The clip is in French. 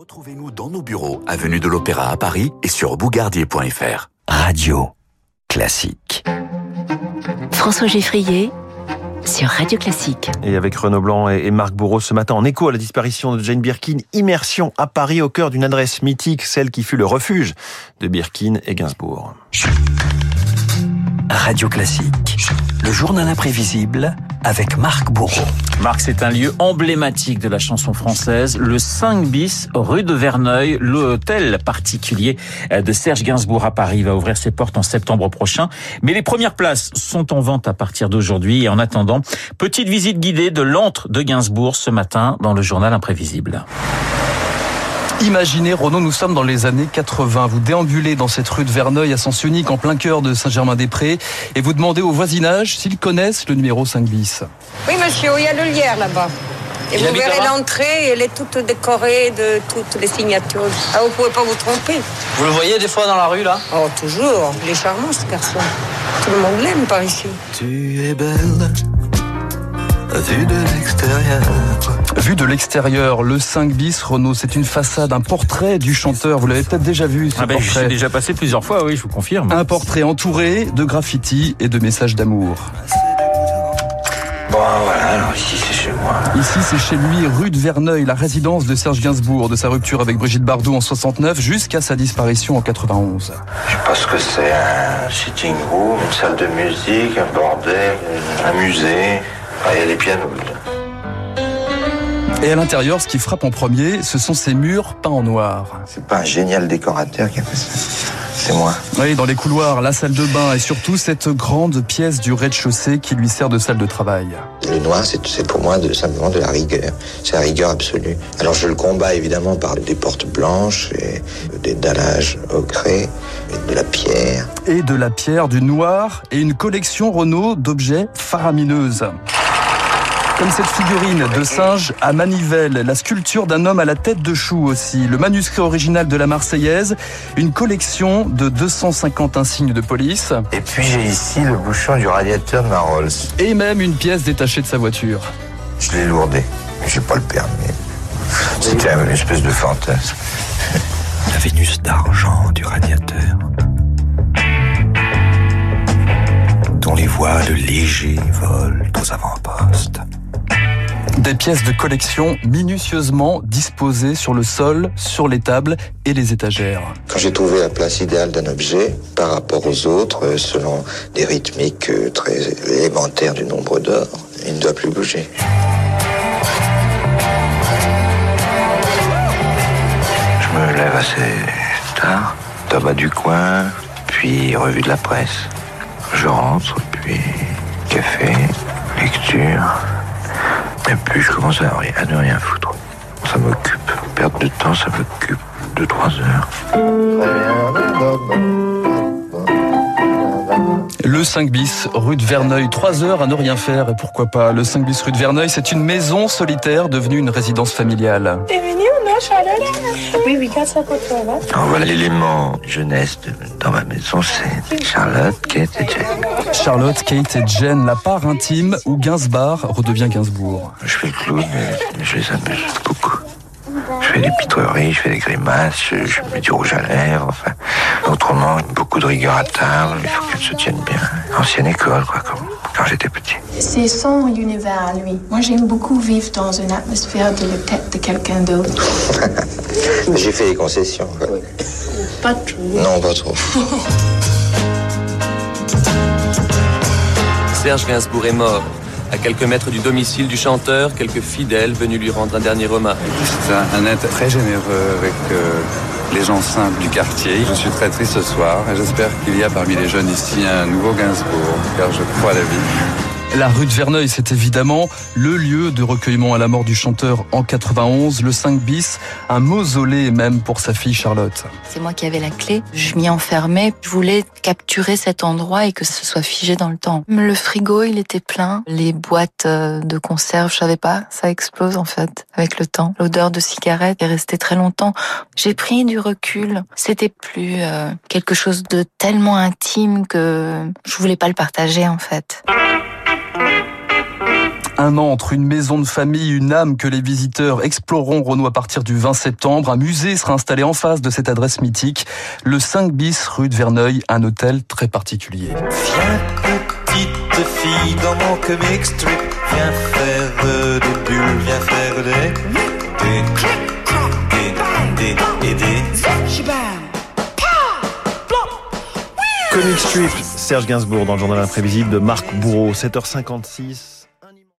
Retrouvez-nous dans nos bureaux, avenue de l'Opéra à Paris et sur bougardier.fr. Radio classique. François Geffrier sur Radio Classique. Et avec Renaud Blanc et Marc Bourreau ce matin, en écho à la disparition de Jane Birkin, immersion à Paris au cœur d'une adresse mythique, celle qui fut le refuge de Birkin et Gainsbourg. Radio Classique, le journal imprévisible avec Marc Bourreau. Marc, c'est un lieu emblématique de la chanson française, le 5 bis, rue de Verneuil. L'hôtel particulier de Serge Gainsbourg à Paris va ouvrir ses portes en septembre prochain. Mais les premières places sont en vente à partir d'aujourd'hui. Et en attendant, petite visite guidée de l'antre de Gainsbourg ce matin dans le journal imprévisible. Imaginez, Renaud, nous sommes dans les années 80. Vous déambulez dans cette rue de Verneuil à sens unique en plein cœur de Saint-Germain-des-Prés et vous demandez au voisinage s'ils connaissent le numéro 5 bis. Oui, monsieur, il y a le lierre là-bas. Et vous verrez l'entrée, elle est toute décorée de toutes les signatures. Ah, vous pouvez pas vous tromper. Vous le voyez des fois dans la rue, là? Oh, toujours. Il est charmant, ce garçon. Tout le monde l'aime par ici. Tu es belle Vu de l'extérieur. Vu de l'extérieur, le 5 bis, Renault, c'est une façade, un portrait du chanteur. Vous l'avez peut-être déjà vu, ce ah ben, portrait. J'ai déjà passé plusieurs fois, oui, je vous confirme. Un portrait entouré de graffitis et de messages d'amour. Bon, voilà, alors ici c'est chez moi. Ici, c'est chez lui, rue de Verneuil, la résidence de Serge Gainsbourg, de sa rupture avec Brigitte Bardot en 69 jusqu'à sa disparition en 91. Je pense que c'est un sitting room, une salle de musique, un bordel, un musée. Ah, il y a les pianos. Et à l'intérieur, ce qui frappe en premier, ce sont ces murs peints en noir. C'est pas un génial décorateur qui a fait ça. C'est moi. Oui, dans les couloirs, la salle de bain et surtout cette grande pièce du rez-de-chaussée qui lui sert de salle de travail. Le noir, c'est pour moi de, simplement de la rigueur. C'est la rigueur absolue. Alors je le combats évidemment par des portes blanches et des dallages ocrés et de la pierre. Et de la pierre, du noir et une collection Renault d'objets faramineuses. Comme cette figurine de singe à manivelle, la sculpture d'un homme à la tête de chou aussi, le manuscrit original de la Marseillaise, une collection de 250 insignes de police. Et puis j'ai ici le bouchon du radiateur de ma Rolls. Et même une pièce détachée de sa voiture. Je l'ai lourdé, j'ai pas le permis. C'était une espèce de fantasme. La Vénus d'argent du radiateur. Dont les voiles légers volent aux avant-postes. Des pièces de collection minutieusement disposées sur le sol, sur les tables et les étagères. Quand j'ai trouvé la place idéale d'un objet par rapport aux autres, selon des rythmiques très élémentaires du nombre d'or, il ne doit plus bouger. Je me lève assez tard, tabac du coin, puis revue de la presse. Je rentre, puis café, lecture. Et puis je commence à, à ne rien foutre. Ça m'occupe. Perte de temps, ça m'occupe. Deux, trois heures. Le 5 bis, rue de Verneuil, 3 heures à ne rien faire, et pourquoi pas. Le 5 bis, rue de Verneuil, c'est une maison solitaire devenue une résidence familiale. T'es venu ou non, Charlotte? Oui, oui. Alors voilà l'élément jeunesse de, dans ma maison, c'est Charlotte, Kate et Jane. Charlotte, Kate et Jen, la part intime où Gainsbourg redevient Gainsbourg. Je fais le clown, mais je les amuse beaucoup. Je fais des pitreries, je fais des grimaces, je, je, mets du rouge à lèvres, enfin. Autrement, beaucoup de rigueur à table, il faut qu'elle se tienne bien. Ancienne école, quoi, comme quand j'étais petit. C'est son univers lui. Moi, j'aime beaucoup vivre dans une atmosphère de la tête de quelqu'un d'autre. J'ai fait des concessions, quoi. Pas trop. Non, pas trop. Serge Gainsbourg est mort. À quelques mètres du domicile du chanteur, quelques fidèles venus lui rendre un dernier hommage. C'est un, un, être très généreux avec euh, les gens simples du quartier. Je suis très triste ce soir et j'espère qu'il y a parmi les jeunes ici un nouveau Gainsbourg, car je crois à la vie. La rue de Verneuil, c'est évidemment le lieu de recueillement à la mort du chanteur en 91, le 5 bis, un mausolée même pour sa fille Charlotte. C'est moi qui avais la clé. Je m'y enfermais. Je voulais capturer cet endroit et que ce soit figé dans le temps. Le frigo, il était plein. Les boîtes de conserve, je savais pas, ça explose en fait avec le temps. L'odeur de cigarette est restée très longtemps. J'ai pris du recul. C'était plus euh, quelque chose de tellement intime que je voulais pas le partager en fait. Un an entre une maison de famille, une âme que les visiteurs exploreront Renault à partir du 20 septembre. Un musée sera installé en face de cette adresse mythique, le 5 bis rue de Verneuil, un hôtel très particulier. Viens petite fille dans mon comic strip, viens faire des bulles, viens faire des... des... des... des... des... des... Comic Strip, Serge Gainsbourg dans le journal imprévisible de Marc Bourreau, 7h56.